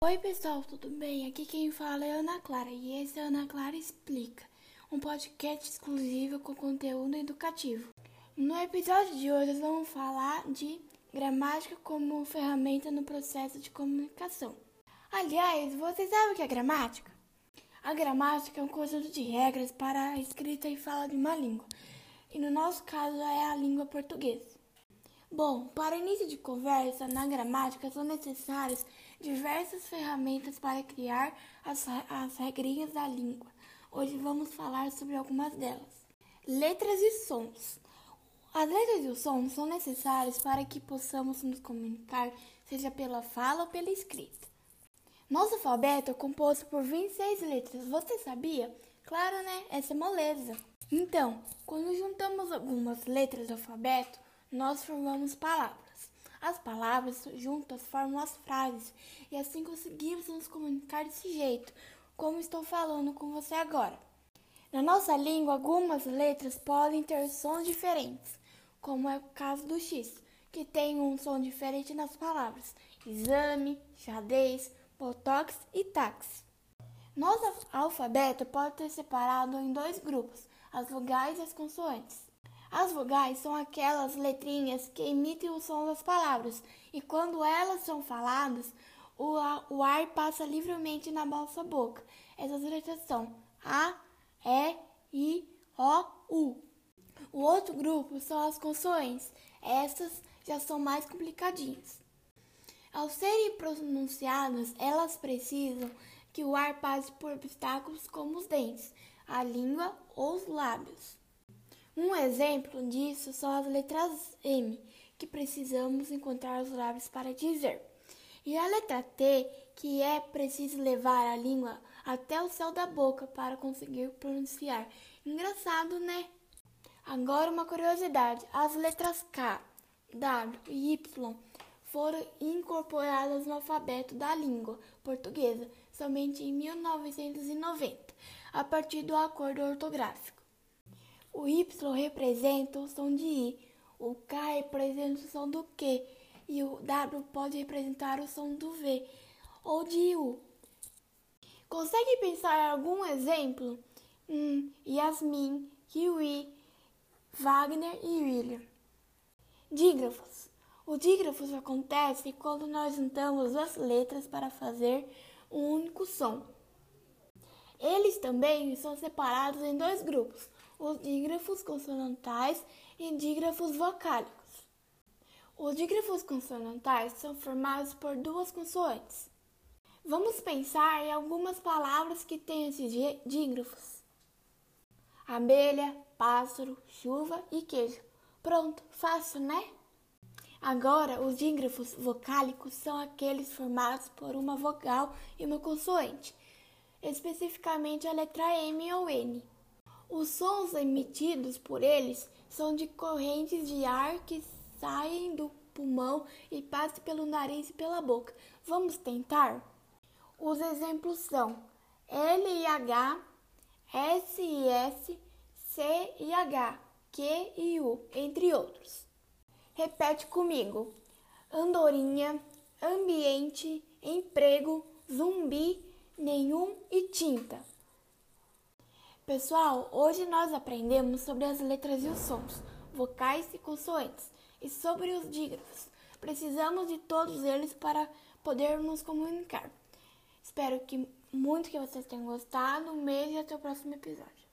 Oi pessoal, tudo bem? Aqui quem fala é Ana Clara e esse é Ana Clara Explica, um podcast exclusivo com conteúdo educativo. No episódio de hoje nós vamos falar de gramática como ferramenta no processo de comunicação. Aliás, você sabe o que é gramática? A gramática é um conjunto de regras para a escrita e fala de uma língua, e no nosso caso é a língua portuguesa. Bom, para início de conversa, na gramática são necessárias diversas ferramentas para criar as, as regrinhas da língua. Hoje vamos falar sobre algumas delas. Letras e sons. As letras e os sons são necessários para que possamos nos comunicar, seja pela fala ou pela escrita. Nosso alfabeto é composto por 26 letras. Você sabia? Claro, né? Essa é moleza. Então, quando juntamos algumas letras do alfabeto, nós formamos palavras. As palavras juntas formam as frases e assim conseguimos nos comunicar desse jeito, como estou falando com você agora. Na nossa língua, algumas letras podem ter sons diferentes, como é o caso do X, que tem um som diferente nas palavras exame, xadrez, botox e táxi. Nosso alfabeto pode ser separado em dois grupos, as vogais e as consoantes. As vogais são aquelas letrinhas que emitem o som das palavras, e quando elas são faladas, o, ar passa livremente na nossa boca. Essas letras são A, E, I, O, U. O outro grupo são as consoantes. Essas já são mais complicadinhas. Ao serem pronunciadas, elas precisam que o ar passe por obstáculos como os dentes, a língua ou os lábios. Um exemplo disso são as letras M, que precisamos encontrar os lábios para dizer, e a letra T, que é preciso levar a língua até o céu da boca para conseguir pronunciar. Engraçado, né? Agora uma curiosidade: as letras K, W e Y foram incorporadas no alfabeto da língua portuguesa somente em 1990, a partir do acordo ortográfico. O Y representa o som de I, o K representa o som do Q e o W pode representar o som do V ou de U. Consegue pensar em algum exemplo? Hum, Yasmin, Kiwi, Wagner e William. Dígrafos. O dígrafos acontece quando nós juntamos as letras para fazer um único som. Eles também são separados em dois grupos, os dígrafos consonantais e dígrafos vocálicos. Os dígrafos consonantais são formados por duas consoantes. Vamos pensar em algumas palavras que têm esses dígrafos: abelha, pássaro, chuva e queijo. Pronto, fácil, né? Agora, os dígrafos vocálicos são aqueles formados por uma vogal e uma consoante, especificamente a letra M ou N. Os sons emitidos por eles são de correntes de ar que saem do pulmão e passam pelo nariz e pela boca. Vamos tentar? Os exemplos são L e H, S e S, C e H, Q e U, entre outros. Repete comigo: andorinha, ambiente, emprego, zumbi, nenhum e tinta. Pessoal, hoje nós aprendemos sobre as letras e os sons, vocais e consoantes, e sobre os dígrafos. Precisamos de todos eles para podermos comunicar. Espero que muito que vocês tenham gostado. Um beijo e até o próximo episódio.